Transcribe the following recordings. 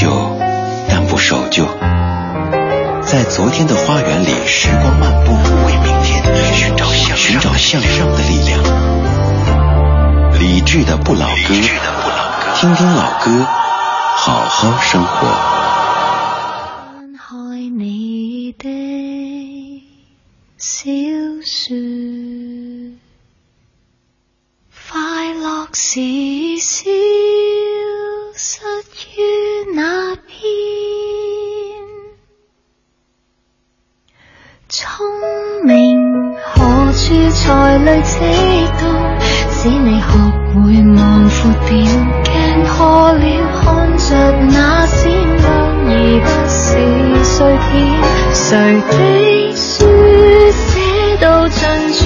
旧，但不守旧。在昨天的花园里，时光漫步，为明天寻找向寻找向上的力量。理智的不老歌，听听老歌，好好生活。开你的小说，快乐时才累积到，使你学。会望阔点？镜破了，看着那闪亮，而不是碎片。谁的书写到尽处，居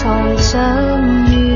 才相遇。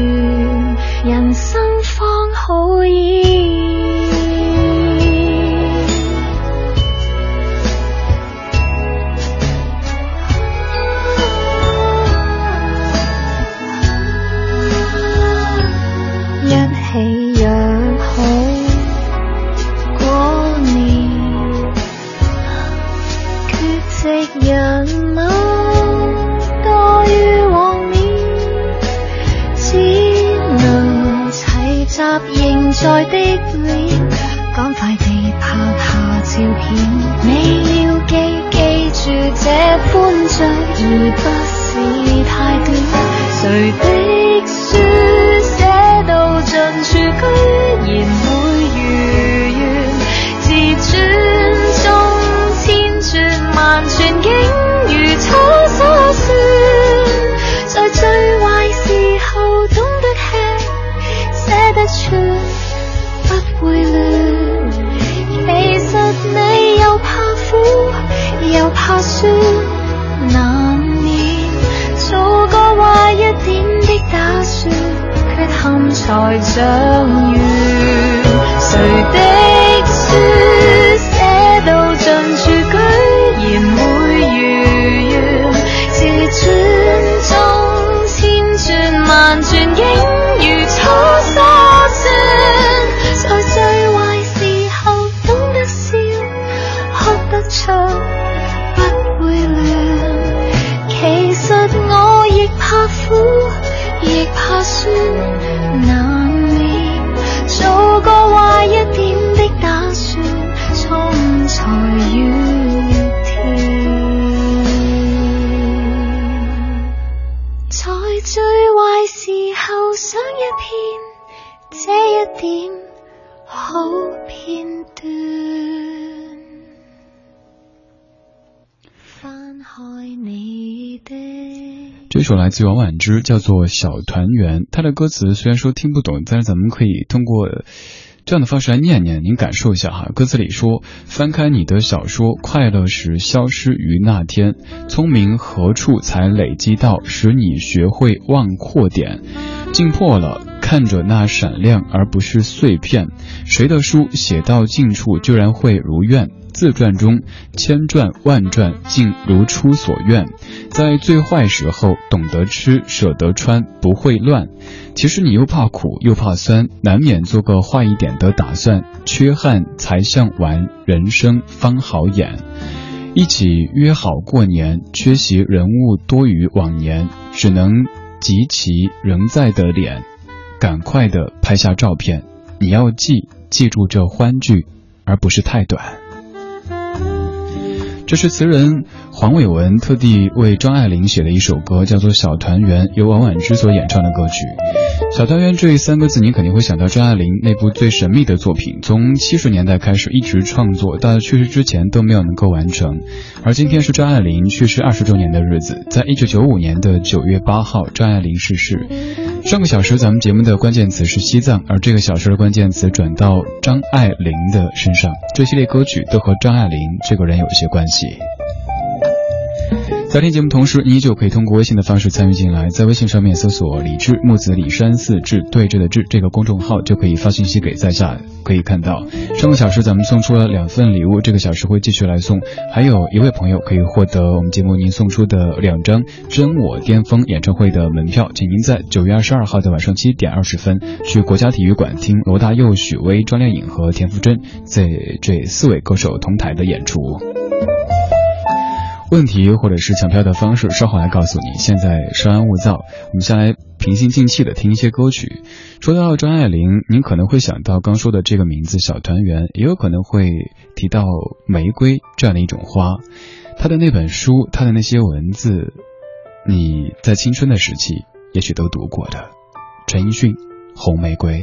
苦，亦怕酸，難免做個壞一點的打算，衝才越甜。在最壞時候想一遍，這一點好这首来自王婉之，叫做《小团圆》。它的歌词虽然说听不懂，但是咱们可以通过这样的方式来念念，您感受一下哈。歌词里说：“翻开你的小说，快乐时消失于那天，聪明何处才累积到，使你学会望阔点。镜破了，看着那闪亮，而不是碎片。谁的书写到尽处，居然会如愿。”自传中千转万转，竟如出所愿。在最坏时候，懂得吃，舍得穿，不会乱。其实你又怕苦又怕酸，难免做个坏一点的打算。缺憾才像玩，人生方好演。一起约好过年，缺席人物多于往年，只能集齐仍在的脸，赶快的拍下照片。你要记记住这欢聚，而不是太短。这是词人黄伟文特地为张爱玲写的一首歌，叫做《小团圆》，由王婉之所演唱的歌曲。小团圆这三个字，你肯定会想到张爱玲那部最神秘的作品，从七十年代开始一直创作，到去世之前都没有能够完成。而今天是张爱玲去世二十周年的日子，在一九九五年的九月八号，张爱玲逝世。上个小时咱们节目的关键词是西藏，而这个小时的关键词转到张爱玲的身上，这系列歌曲都和张爱玲这个人有些关系。在听节目同时，你依旧可以通过微信的方式参与进来，在微信上面搜索“李志木子李山寺志对峙的志”这个公众号，就可以发信息给在下，可以看到。上个小时咱们送出了两份礼物，这个小时会继续来送，还有一位朋友可以获得我们节目您送出的两张《真我巅峰》演唱会的门票，请您在九月二十二号的晚上七点二十分去国家体育馆听罗大佑、许巍、张靓颖和田馥甄在这四位歌手同台的演出。问题或者是抢票的方式，稍后来告诉你。现在稍安勿躁，我们先来平心静气的听一些歌曲。说到张爱玲，您可能会想到刚说的这个名字“小团圆”，也有可能会提到玫瑰这样的一种花。她的那本书，她的那些文字，你在青春的时期也许都读过的。陈奕迅《红玫瑰》。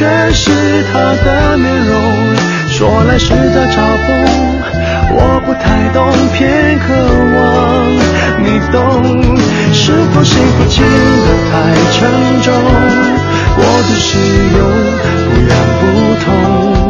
却是他的面容说来实在嘲讽。我不太懂偏渴望你懂是否幸福轻得太沉重。过度使用不痒不痛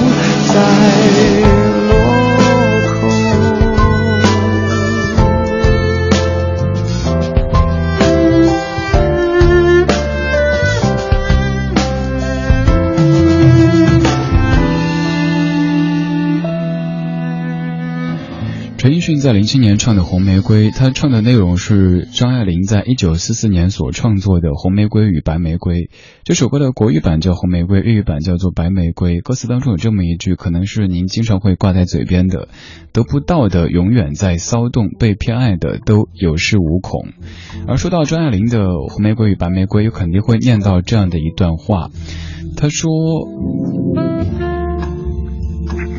在零七年唱的《红玫瑰》，他唱的内容是张爱玲在一九四四年所创作的《红玫瑰与白玫瑰》。这首歌的国语版叫《红玫瑰》，粤语版叫做《白玫瑰》。歌词当中有这么一句，可能是您经常会挂在嘴边的：“得不到的永远在骚动，被偏爱的都有恃无恐。”而说到张爱玲的《红玫瑰与白玫瑰》，又肯定会念到这样的一段话。他说：“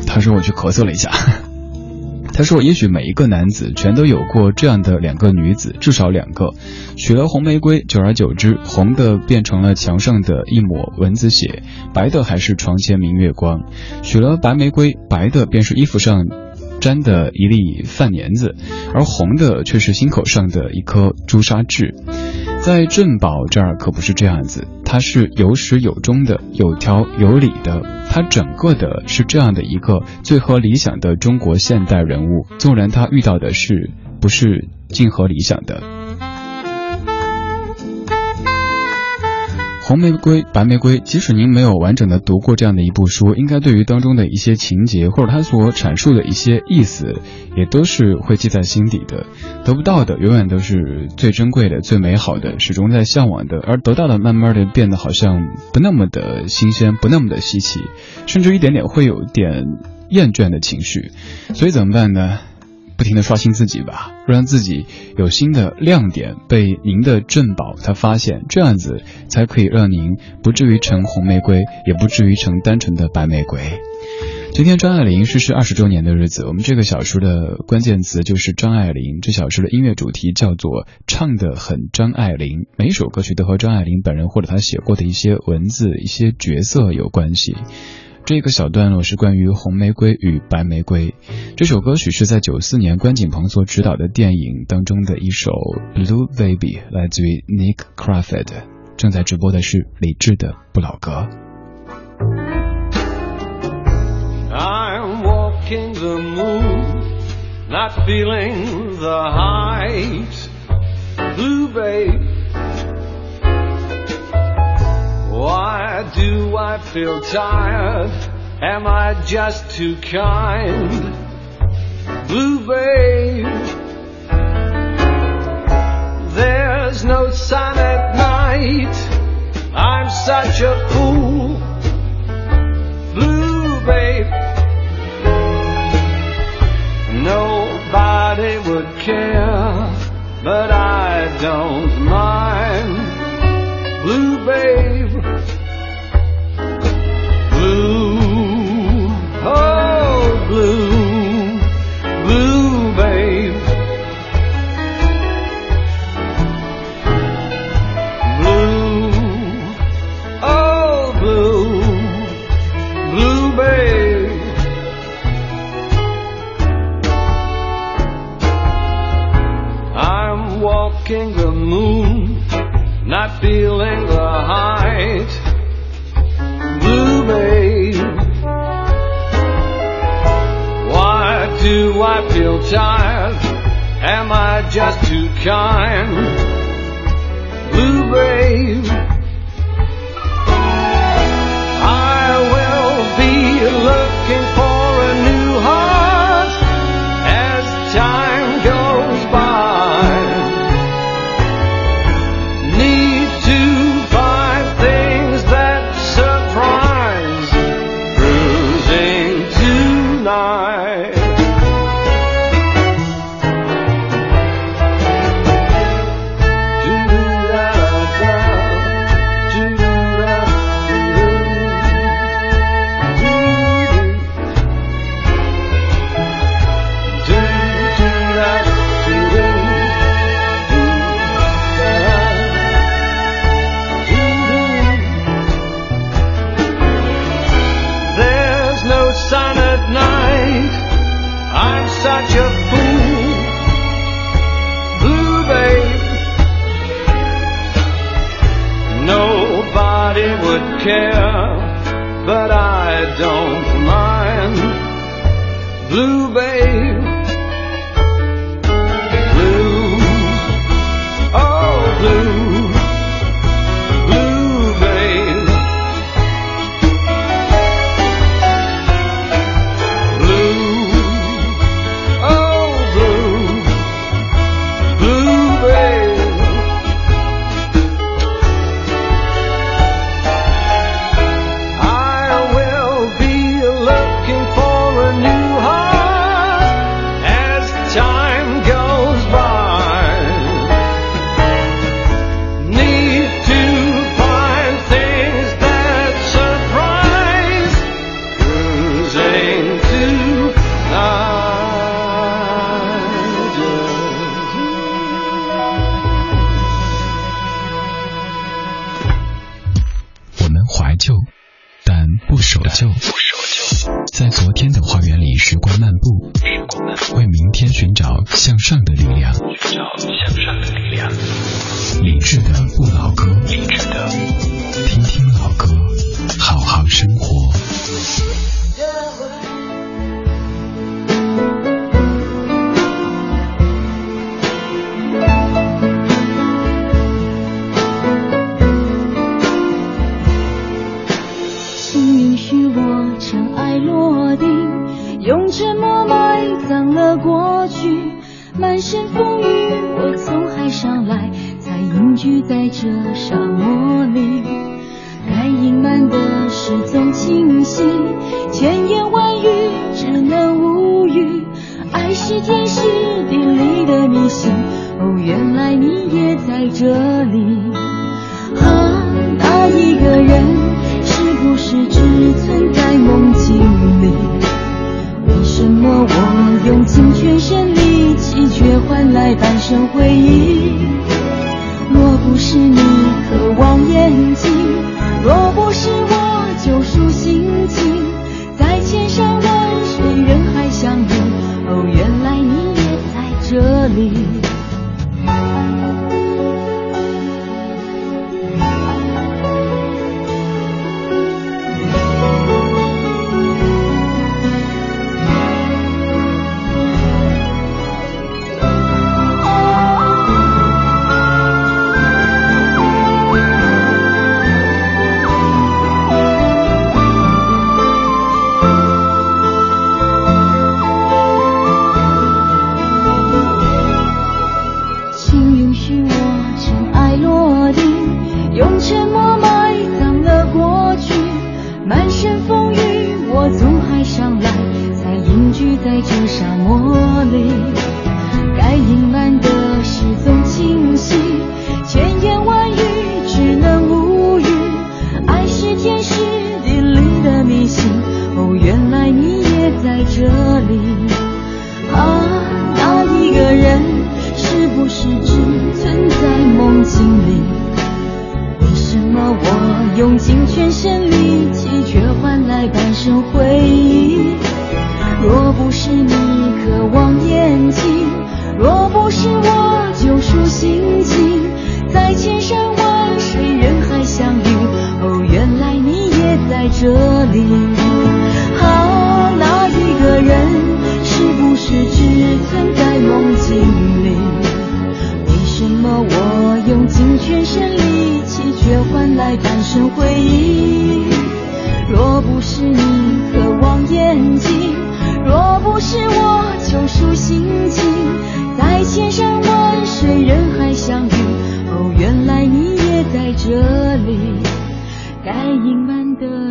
他说我去咳嗽了一下。”他说：“也许每一个男子全都有过这样的两个女子，至少两个。娶了红玫瑰，久而久之，红的变成了墙上的一抹蚊子血，白的还是床前明月光。娶了白玫瑰，白的便是衣服上粘的一粒饭粘子，而红的却是心口上的一颗朱砂痣。在镇宝这儿可不是这样子，它是有始有终的，有条有理的。”他整个的是这样的一个最合理想的中国现代人物，纵然他遇到的是不是尽合理想的。红玫瑰、白玫瑰，即使您没有完整的读过这样的一部书，应该对于当中的一些情节或者他所阐述的一些意思，也都是会记在心底的。得不到的永远都是最珍贵的、最美好的，始终在向往的；而得到的，慢慢的变得好像不那么的新鲜，不那么的稀奇，甚至一点点会有点厌倦的情绪。所以怎么办呢？不停的刷新自己吧，让自己有新的亮点被您的珍宝他发现，这样子才可以让您不至于成红玫瑰，也不至于成单纯的白玫瑰。今天张爱玲逝世二十周年的日子，我们这个小说的关键词就是张爱玲。这小说的音乐主题叫做唱的很张爱玲，每一首歌曲都和张爱玲本人或者她写过的一些文字、一些角色有关系。这个小段落是关于红玫瑰与白玫瑰。这首歌曲是在九四年关锦鹏所执导的电影当中的一首《Blue Baby》，来自于 Nick Crawford。正在直播的是李志的《不老歌》。I'm Why do I feel tired? Am I just too kind? Blue babe, there's no sun at night. I'm such a fool. Blue babe, nobody would care, but I don't mind. Tired? Am I just too kind? Blue 理智的不老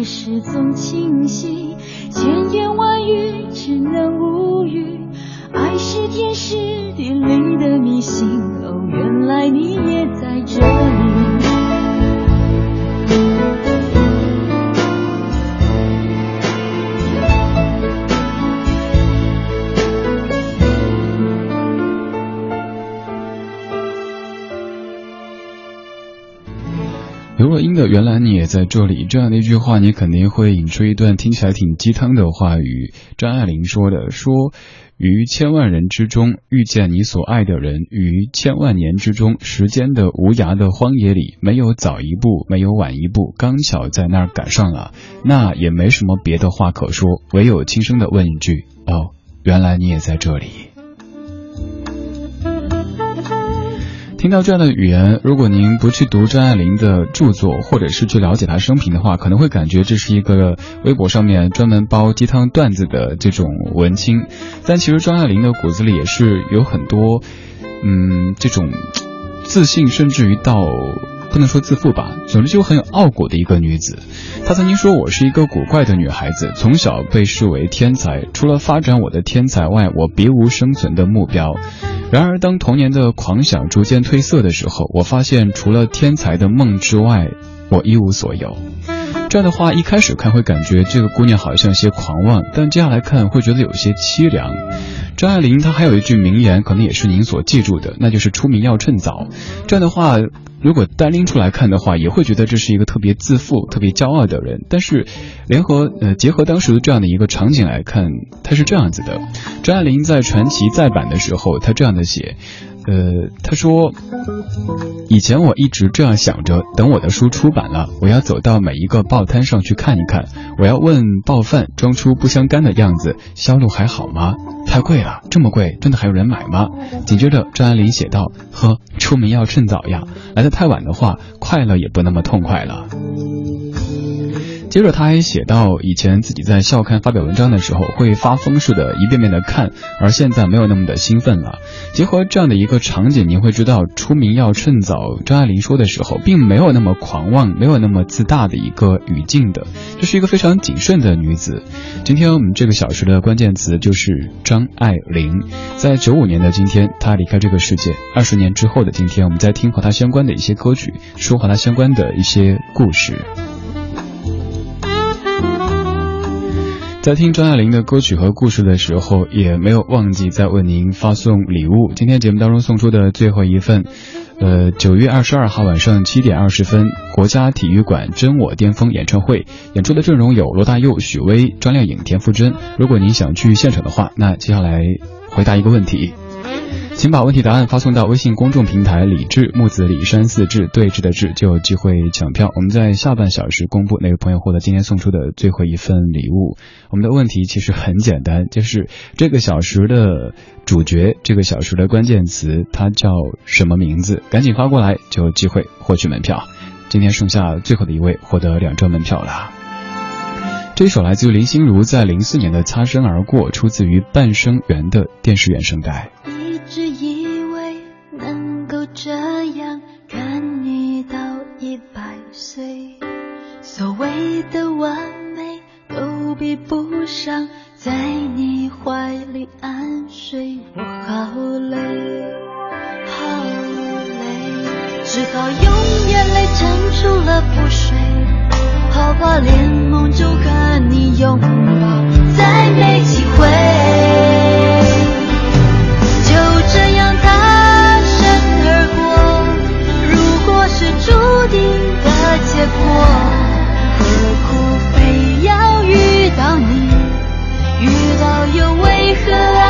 瞒的事总清晰，“原来你也在这里”这样的一句话，你肯定会引出一段听起来挺鸡汤的话语。张爱玲说的：“说于千万人之中遇见你所爱的人，于千万年之中，时间的无涯的荒野里，没有早一步，没有晚一步，刚巧在那儿赶上了，那也没什么别的话可说，唯有轻声的问一句：哦，原来你也在这里。”听到这样的语言，如果您不去读张爱玲的著作，或者是去了解她生平的话，可能会感觉这是一个微博上面专门煲鸡汤段子的这种文青。但其实张爱玲的骨子里也是有很多，嗯，这种自信，甚至于到不能说自负吧，总之就很有傲骨的一个女子。她曾经说：“我是一个古怪的女孩子，从小被视为天才，除了发展我的天才外，我别无生存的目标。”然而，当童年的狂想逐渐褪色的时候，我发现除了天才的梦之外，我一无所有。这样的话，一开始看会感觉这个姑娘好像有些狂妄，但接下来看会觉得有些凄凉。张爱玲她还有一句名言，可能也是您所记住的，那就是出名要趁早。这样的话，如果单拎出来看的话，也会觉得这是一个特别自负、特别骄傲的人。但是，联合呃结合当时的这样的一个场景来看，他是这样子的：张爱玲在传奇再版的时候，他这样的写。呃，他说，以前我一直这样想着，等我的书出版了，我要走到每一个报摊上去看一看，我要问报饭，装出不相干的样子，销路还好吗？太贵了，这么贵，真的还有人买吗？紧接着，张爱玲写道：“呵，出门要趁早呀，来得太晚的话，快乐也不那么痛快了。”接着他还写到，以前自己在校刊发表文章的时候，会发疯似的，一遍遍的看，而现在没有那么的兴奋了。结合这样的一个场景，您会知道，出名要趁早。张爱玲说的时候，并没有那么狂妄，没有那么自大的一个语境的，这是一个非常谨慎的女子。今天我们这个小时的关键词就是张爱玲。在九五年的今天，她离开这个世界。二十年之后的今天，我们在听和她相关的一些歌曲，说和她相关的一些故事。在听张爱玲的歌曲和故事的时候，也没有忘记在为您发送礼物。今天节目当中送出的最后一份，呃，九月二十二号晚上七点二十分，国家体育馆“真我巅峰”演唱会，演出的阵容有罗大佑、许巍、张靓颖、田馥甄。如果您想去现场的话，那接下来回答一个问题。请把问题答案发送到微信公众平台“李志木子李山四志对峙的志”，就有机会抢票。我们在下半小时公布哪个朋友获得今天送出的最后一份礼物。我们的问题其实很简单，就是这个小时的主角，这个小时的关键词，它叫什么名字？赶紧发过来，就有机会获取门票。今天剩下最后的一位获得两张门票了。这首来自于林心如在零四年的《擦身而过》，出自于《半生缘》的电视原声带。所谓的完美都比不上在你怀里安睡。我好累，好累，只好用眼泪撑住了不睡，好怕连梦中和你拥抱再没机会。就这样擦身而过，如果是注定的结果，又为何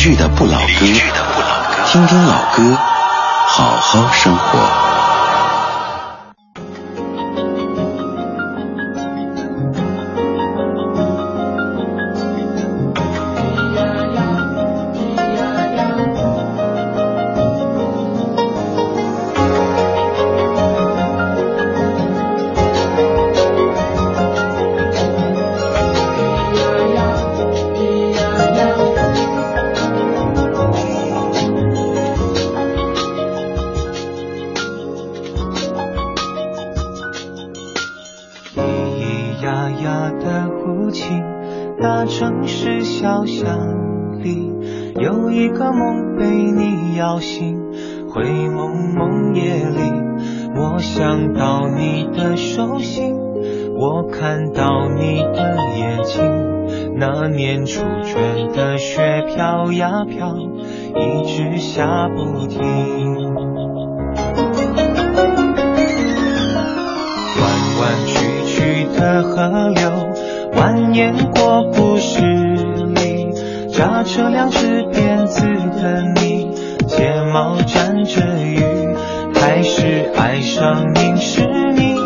聚的不老歌。听听老歌好好生活。只辫子的你，睫毛沾着雨，开始爱上凝视你，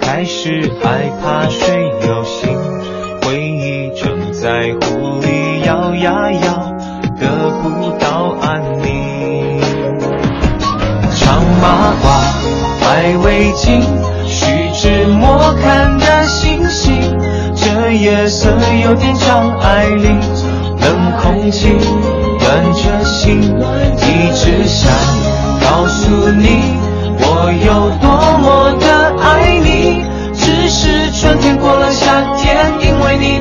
开始害怕水有心，回忆正在湖里摇呀摇，得不到安宁。长马褂，白围巾。是莫看的星星，这夜色有点张爱玲，冷空气暖着心，一直想告诉你，我有多么的爱你。只是春天过了夏天，因为你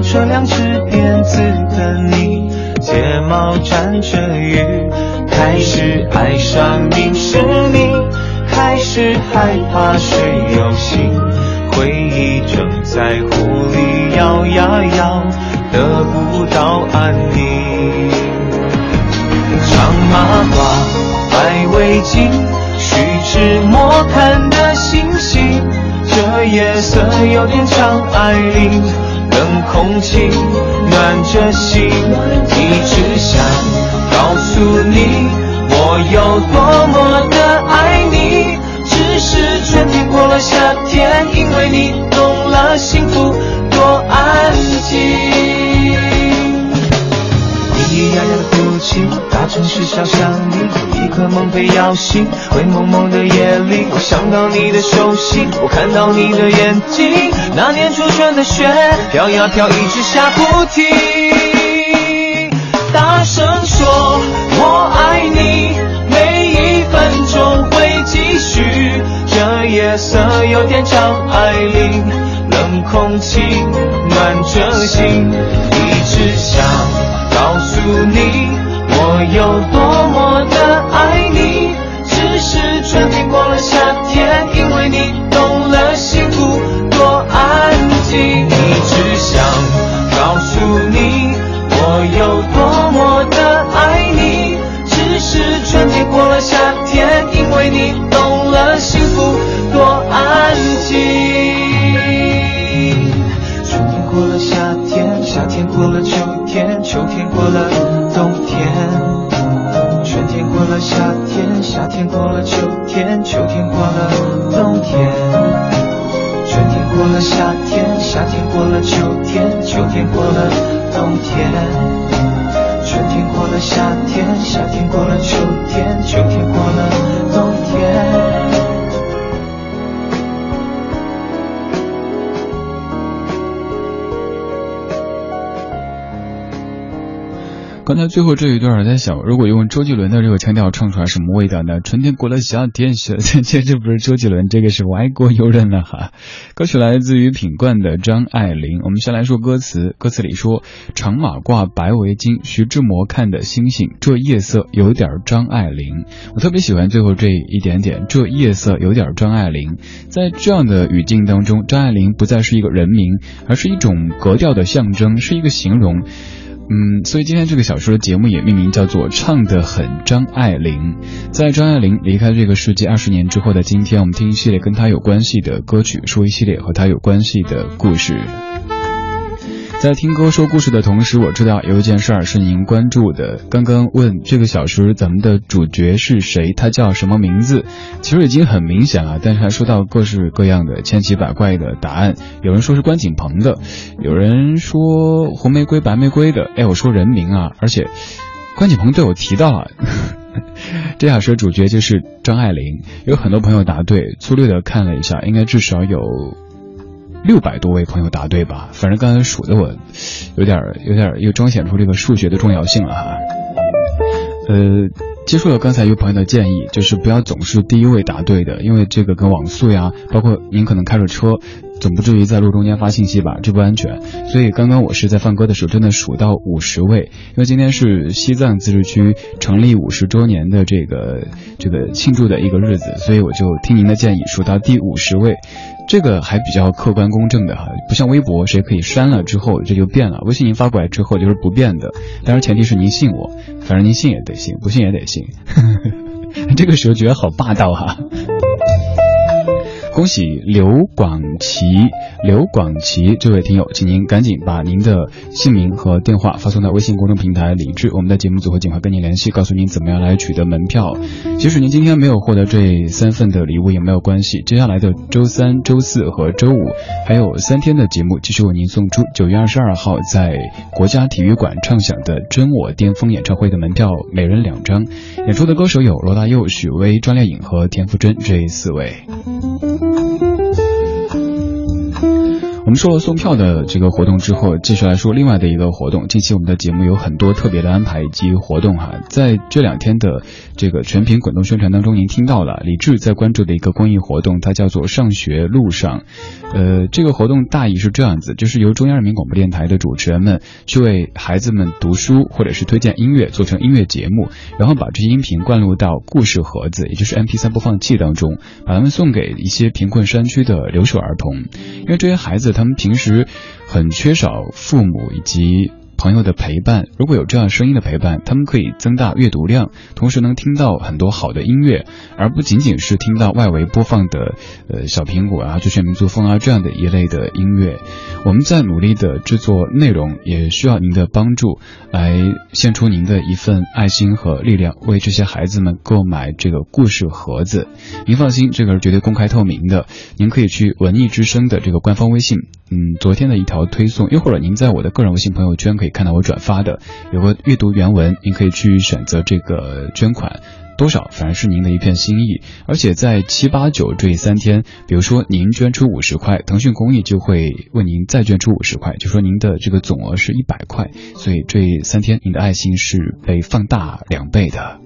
着两只辫子的你，睫毛沾着雨，开始爱上你是你，开始害怕是有心，回忆正在湖里摇呀摇，得不到安宁。长马褂，白围巾，虚志莫看的星星，这夜色有点长，爱玲。冷空气暖着心，一直想告诉你，我有多么的爱你。只是春天过了夏天，因为你懂了幸福多安静。咿呀呀的哭泣，大城市小巷里，有一颗梦被摇醒。灰蒙蒙的夜里，我想到你的手心，我看到你的眼睛。那年初春的雪飘呀飘，一直下不停。大声说，我爱你，每一分钟会继续。这夜色有点长爱玲，冷空气暖着心，一直想。告诉你，我有多么的爱你。只是春天过了夏天，因为你懂了幸福多安静。一直想告诉你，我有多么的爱你。只是春天过了夏天，因为你懂了幸福多安静。春天过了夏天，夏天过了秋天。秋天过了天，过了秋天，秋天过了冬天，春天过了夏天，夏天过了秋天，秋天过了冬天，刚才最后这一段，我在想，如果用周杰伦的这个腔调唱出来，什么味道呢？春天过了夏天，夏天这不是周杰伦，这个是外国友人了哈。歌曲来自于品冠的张爱玲。我们先来说歌词，歌词里说：长马褂，白围巾，徐志摩看的星星，这夜色有点张爱玲。我特别喜欢最后这一点点，这夜色有点张爱玲。在这样的语境当中，张爱玲不再是一个人名，而是一种格调的象征，是一个形容。嗯，所以今天这个小说的节目也命名叫做《唱得很张爱玲》。在张爱玲离开这个世界二十年之后的今天，我们听一系列跟她有关系的歌曲，说一系列和她有关系的故事。在听歌说故事的同时，我知道有一件事儿是您关注的。刚刚问这个小时咱们的主角是谁，他叫什么名字？其实已经很明显了，但是还说到各式各样的千奇百怪的答案。有人说是关锦鹏的，有人说红玫瑰、白玫瑰的。哎，我说人名啊，而且关锦鹏对我提到了。这小时主角就是张爱玲，有很多朋友答对。粗略的看了一下，应该至少有。六百多位朋友答对吧？反正刚才数的我有点有点又彰显出这个数学的重要性了哈。呃，接受了刚才一位朋友的建议，就是不要总是第一位答对的，因为这个跟网速呀，包括您可能开着车。总不至于在路中间发信息吧？这不安全。所以刚刚我是在放歌的时候，真的数到五十位，因为今天是西藏自治区成立五十周年的这个这个庆祝的一个日子，所以我就听您的建议，数到第五十位，这个还比较客观公正的哈，不像微博谁可以删了之后这就变了，微信您发过来之后就是不变的，当然前提是您信我，反正您信也得信，不信也得信。这个时候觉得好霸道哈。恭喜刘广奇，刘广奇这位听友，请您赶紧把您的姓名和电话发送到微信公众平台李智，我们的节目组会尽快跟您联系，告诉您怎么样来取得门票。即使您今天没有获得这三份的礼物也没有关系，接下来的周三、周四和周五还有三天的节目，继续为您送出九月二十二号在国家体育馆唱响的《真我巅峰》演唱会的门票，每人两张。演出的歌手有罗大佑、许巍、张靓颖和田馥甄这四位。我们说了送票的这个活动之后，继续来说另外的一个活动。近期我们的节目有很多特别的安排以及活动哈，在这两天的这个全屏滚动宣传当中，您听到了李志在关注的一个公益活动，它叫做上学路上。呃，这个活动大意是这样子，就是由中央人民广播电台的主持人们去为孩子们读书或者是推荐音乐，做成音乐节目，然后把这些音频灌录到故事盒子，也就是 MP3 播放器当中，把它们送给一些贫困山区的留守儿童，因为这些孩子。他们平时很缺少父母以及。朋友的陪伴，如果有这样声音的陪伴，他们可以增大阅读量，同时能听到很多好的音乐，而不仅仅是听到外围播放的呃小苹果啊、最炫民族风啊这样的一类的音乐。我们在努力的制作内容，也需要您的帮助，来献出您的一份爱心和力量，为这些孩子们购买这个故事盒子。您放心，这个是绝对公开透明的，您可以去文艺之声的这个官方微信。嗯，昨天的一条推送，又或者您在我的个人微信朋友圈可以看到我转发的，有个阅读原文，您可以去选择这个捐款多少，反而是您的一片心意。而且在七八九这三天，比如说您捐出五十块，腾讯公益就会为您再捐出五十块，就说您的这个总额是一百块，所以这三天您的爱心是被放大两倍的。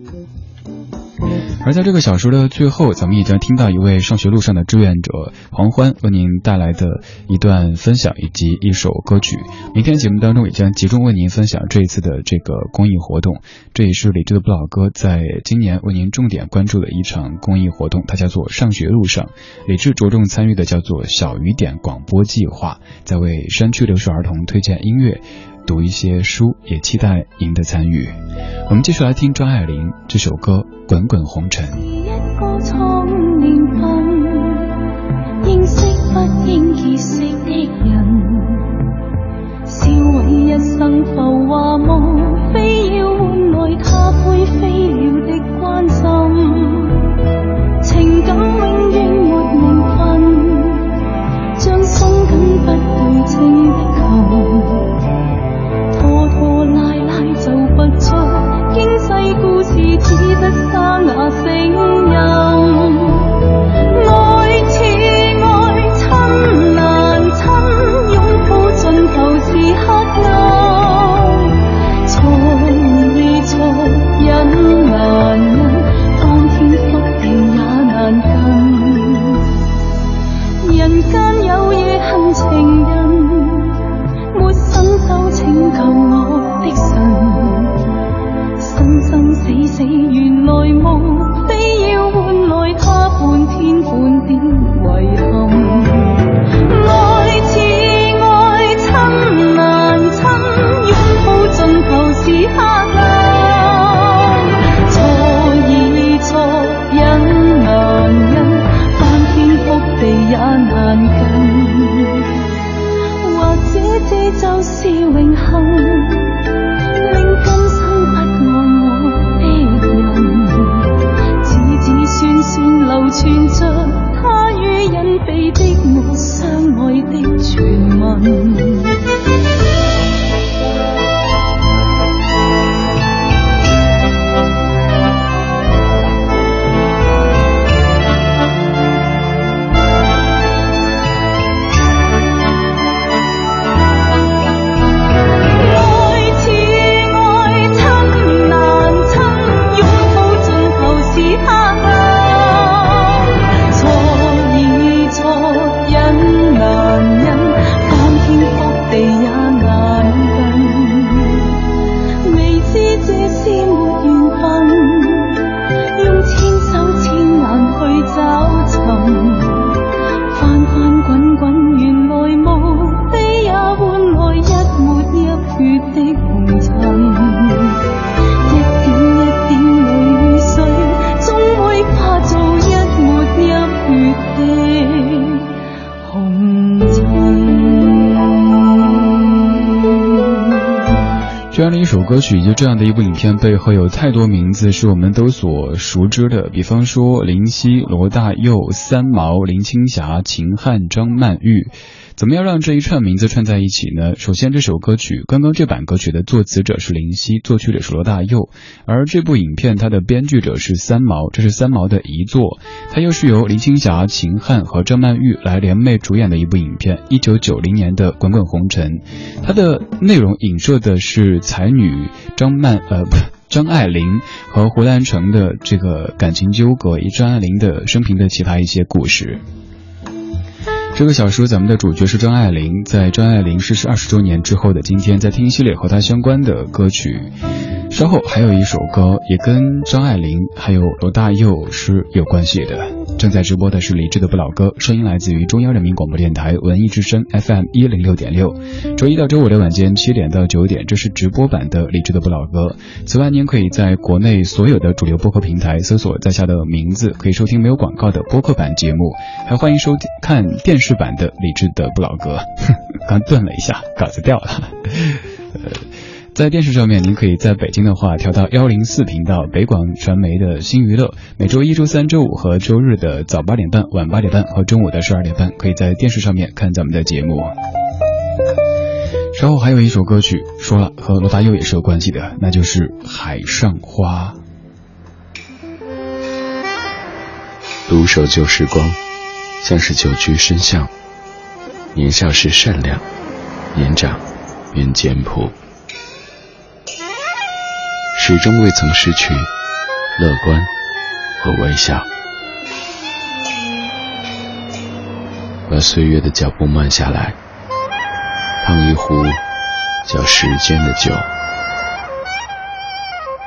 而在这个小说的最后，咱们也将听到一位上学路上的志愿者黄欢为您带来的一段分享以及一首歌曲。明天节目当中也将集中为您分享这一次的这个公益活动。这也是李志的不老歌在今年为您重点关注的一场公益活动，它叫做上学路上。李志着重参与的叫做小雨点广播计划，在为山区留守儿童推荐音乐。读一些书，也期待您的参与。我们继续来听张爱玲这首歌《滚滚红尘》。那声音。曲，就这样的一部影片背后有太多名字是我们都所熟知的，比方说林夕、罗大佑、三毛、林青霞、秦汉、张曼玉。怎么样让这一串名字串在一起呢？首先，这首歌曲刚刚这版歌曲的作词者是林夕，作曲者是罗大佑，而这部影片它的编剧者是三毛，这是三毛的遗作。它又是由林青霞、秦汉和张曼玉来联袂主演的一部影片，一九九零年的《滚滚红尘》。它的内容影射的是才女张曼呃不张爱玲和胡兰成的这个感情纠葛，以张爱玲的生平的其他一些故事。这个小说，咱们的主角是张爱玲。在张爱玲逝世二十周年之后的今天，在听一系列和她相关的歌曲。稍后还有一首歌，也跟张爱玲还有罗大佑是有关系的。正在直播的是李智的不老歌，声音来自于中央人民广播电台文艺之声 FM 一零六点六。周一到周五的晚间七点到九点，这是直播版的李智的不老歌。此外，您可以在国内所有的主流播客平台搜索在下的名字，可以收听没有广告的播客版节目，还欢迎收看电视版的李智的不老歌。刚顿了一下，稿子掉了。呃。在电视上面，您可以在北京的话调到幺零四频道，北广传媒的新娱乐。每周一、周三、周五和周日的早八点半、晚八点半和中午的十二点半，可以在电视上面看咱们的节目。稍后还有一首歌曲，说了和罗大佑也是有关系的，那就是《海上花》。独守旧时光，像是久居深巷。年少时善良，年长便简朴。始终未曾失去乐观和微笑，把岁月的脚步慢下来，烫一壶叫时间的酒，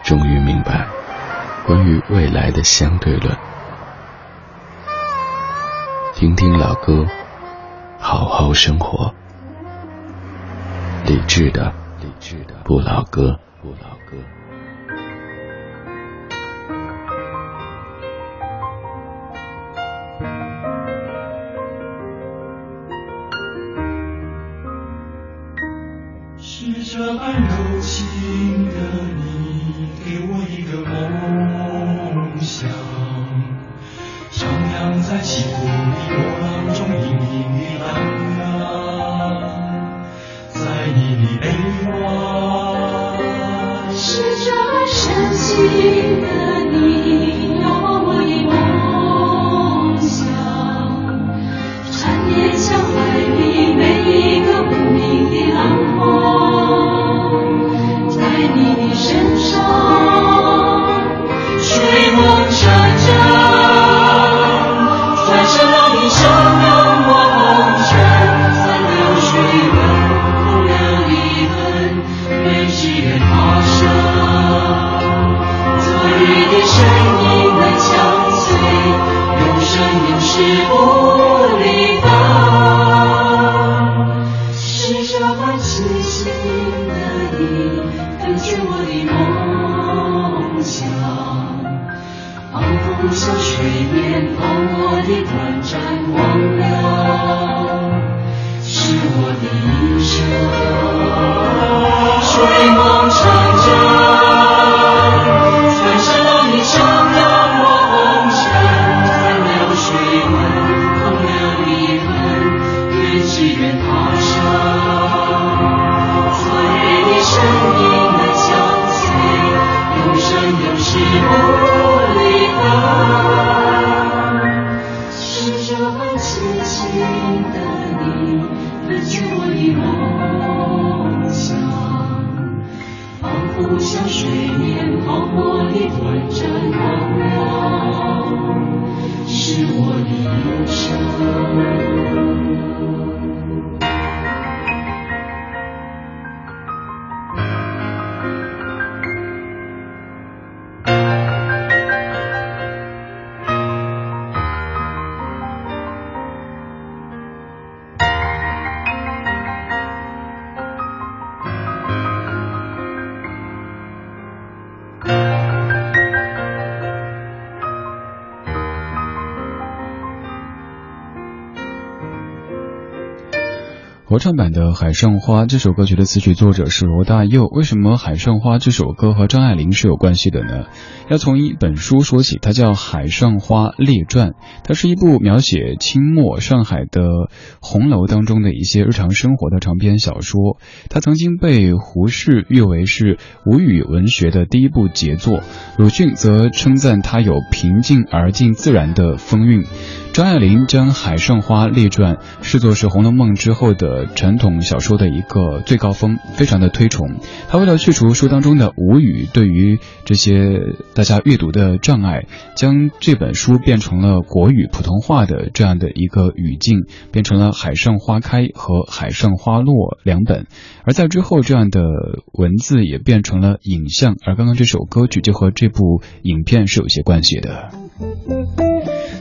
终于明白关于未来的相对论。听听老歌，好好生活。理智的，理智的不老歌，不老歌。合唱版的《海上花》这首歌曲的词曲作者是罗大佑。为什么《海上花》这首歌和张爱玲是有关系的呢？要从一本书说起，它叫《海上花列传》，它是一部描写清末上海的红楼当中的一些日常生活的长篇小说。它曾经被胡适誉为是吴语文学的第一部杰作，鲁迅则称赞它有平静而近自然的风韵。张爱玲将《海上花列传》视作是《红楼梦》之后的传统小说的一个最高峰，非常的推崇。她为了去除书当中的吴语对于这些大家阅读的障碍，将这本书变成了国语普通话的这样的一个语境，变成了《海上花开》和《海上花落》两本。而在之后，这样的文字也变成了影像，而刚刚这首歌曲就和这部影片是有些关系的。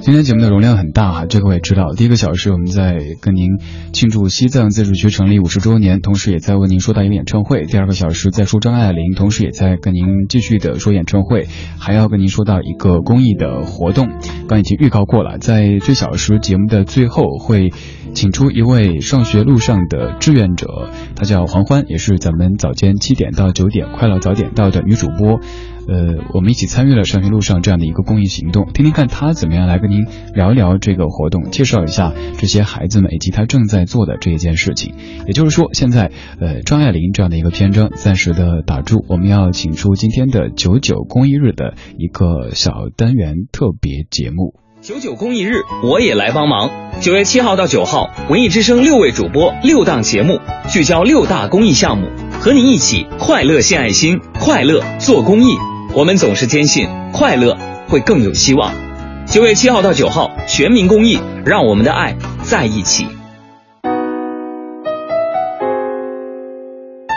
今天节目的容量很大哈，这个我也知道。第一个小时我们在跟您庆祝西藏自治区成立五十周年，同时也在为您说到一个演唱会。第二个小时在说张爱玲，同时也在跟您继续的说演唱会，还要跟您说到一个公益的活动。刚已经预告过了，在这小时节目的最后会请出一位上学路上的志愿者，她叫黄欢，也是咱们早间七点到九点快乐早点到的女主播。呃，我们一起参与了上学路上这样的一个公益行动，听听看他怎么样来跟您聊一聊这个活动，介绍一下这些孩子们以及他正在做的这一件事情。也就是说，现在呃张爱玲这样的一个篇章暂时的打住，我们要请出今天的九九公益日的一个小单元特别节目。九九公益日，我也来帮忙。九月七号到九号，文艺之声六位主播六档节目，聚焦六大公益项目，和你一起快乐献爱心，快乐做公益。我们总是坚信快乐会更有希望。九月七号到九号，全民公益，让我们的爱在一起。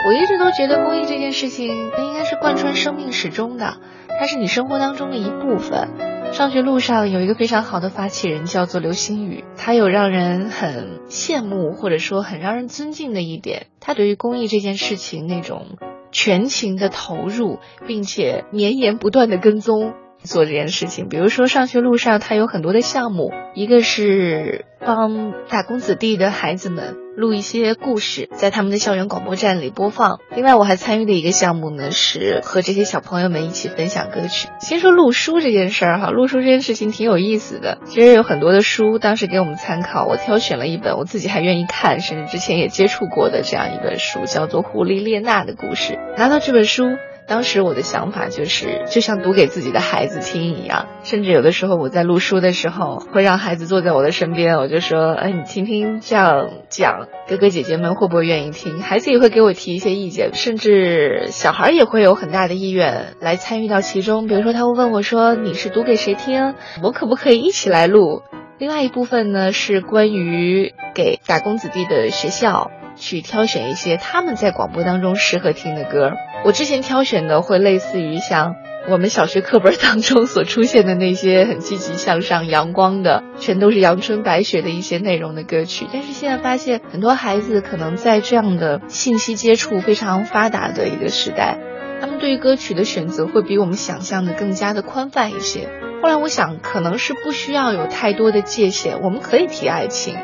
我一直都觉得公益这件事情，它应该是贯穿生命始终的，它是你生活当中的一部分。上学路上有一个非常好的发起人，叫做刘星宇，他有让人很羡慕或者说很让人尊敬的一点，他对于公益这件事情那种。全情的投入，并且绵延不断的跟踪做这件事情。比如说，上学路上他有很多的项目，一个是帮打工子弟的孩子们。录一些故事，在他们的校园广播站里播放。另外，我还参与的一个项目呢，是和这些小朋友们一起分享歌曲。先说录书这件事儿哈，录书这件事情挺有意思的。其实有很多的书，当时给我们参考，我挑选了一本我自己还愿意看，甚至之前也接触过的这样一本书，叫做《狐狸列娜的故事》。拿到这本书。当时我的想法就是，就像读给自己的孩子听一样，甚至有的时候我在录书的时候，会让孩子坐在我的身边，我就说，哎，你听听这样讲，哥哥姐姐们会不会愿意听？孩子也会给我提一些意见，甚至小孩也会有很大的意愿来参与到其中。比如说，他会问我说，你是读给谁听？我可不可以一起来录？另外一部分呢，是关于给打工子弟的学校。去挑选一些他们在广播当中适合听的歌。我之前挑选的会类似于像我们小学课本当中所出现的那些很积极向上、阳光的，全都是阳春白雪的一些内容的歌曲。但是现在发现，很多孩子可能在这样的信息接触非常发达的一个时代，他们对于歌曲的选择会比我们想象的更加的宽泛一些。后来我想，可能是不需要有太多的界限，我们可以提爱情。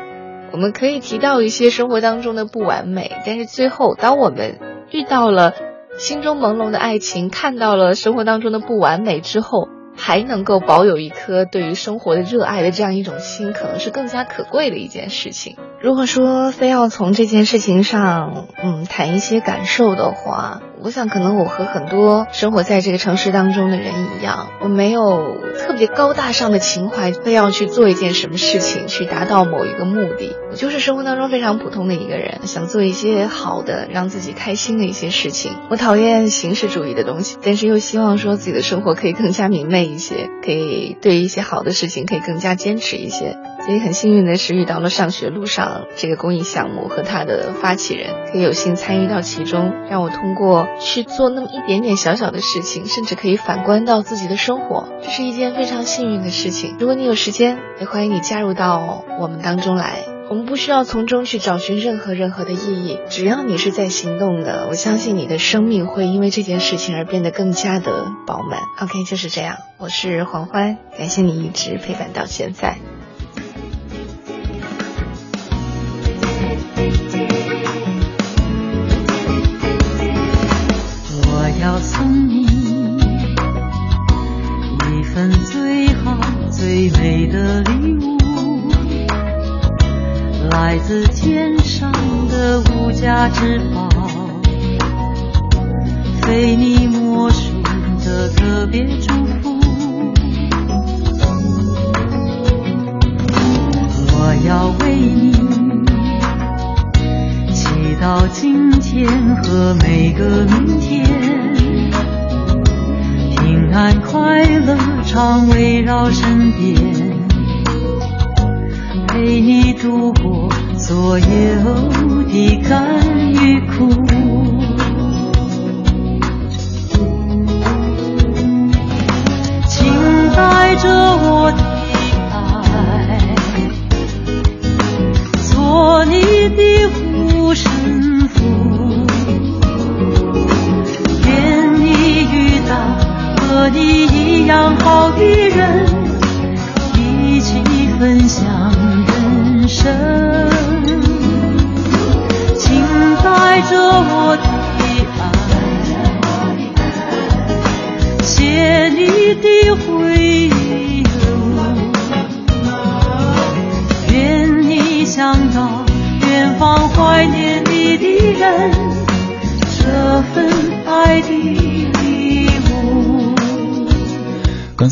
我们可以提到一些生活当中的不完美，但是最后，当我们遇到了心中朦胧的爱情，看到了生活当中的不完美之后，还能够保有一颗对于生活的热爱的这样一种心，可能是更加可贵的一件事情。如果说非要从这件事情上，嗯，谈一些感受的话。我想，可能我和很多生活在这个城市当中的人一样，我没有特别高大上的情怀，非要去做一件什么事情去达到某一个目的。我就是生活当中非常普通的一个人，想做一些好的，让自己开心的一些事情。我讨厌形式主义的东西，但是又希望说自己的生活可以更加明媚一些，可以对一些好的事情可以更加坚持一些。所以很幸运的是遇到了上学路上这个公益项目和他的发起人，可以有幸参与到其中，让我通过。去做那么一点点小小的事情，甚至可以反观到自己的生活，这是一件非常幸运的事情。如果你有时间，也欢迎你加入到我们当中来。我们不需要从中去找寻任何任何的意义只要你是在行动的我相信你的生命会因为这件事情而变得更加的饱满。Ok 就是这样我是黄欢感谢你一直陪伴到现在。我要送你一份最好最美的礼物来自天上的无价之宝，非你莫属的特别祝福。我要为你祈祷今天和每个明天，平安快乐常围绕身边，陪你度过所有的甘与苦。请带着我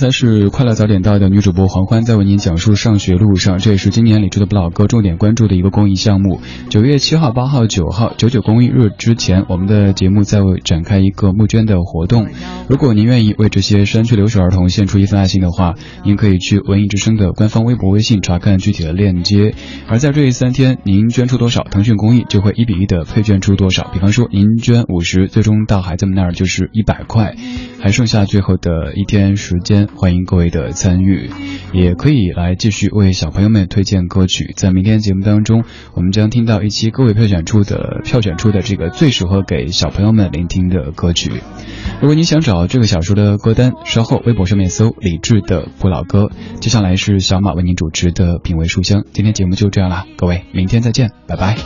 才是快乐早点到的女主播黄欢在为您讲述上学路上，这也是今年李智的不老歌重点关注的一个公益项目。九月七号、八号、九号，九九公益日之前，我们的节目在为展开一个募捐的活动。如果您愿意为这些山区留守儿童献出一份爱心的话，您可以去文艺之声的官方微博、微信查看具体的链接。而在这三天，您捐出多少，腾讯公益就会一比一的配捐出多少。比方说，您捐五十，最终到孩子们那儿就是一百块，还剩下最后的一天时间，欢迎各位的参与，也可以来继续为小朋友们推荐歌曲。在明天节目当中，我们将听到一期各位票选出的票选出的这个最适合给小朋友们聆听的歌曲。如果你想找这个小说的歌单，稍后微博上面搜“李志的不老歌”。接下来是小马为您主持的品味书香。今天节目就这样啦，各位，明天再见，拜拜。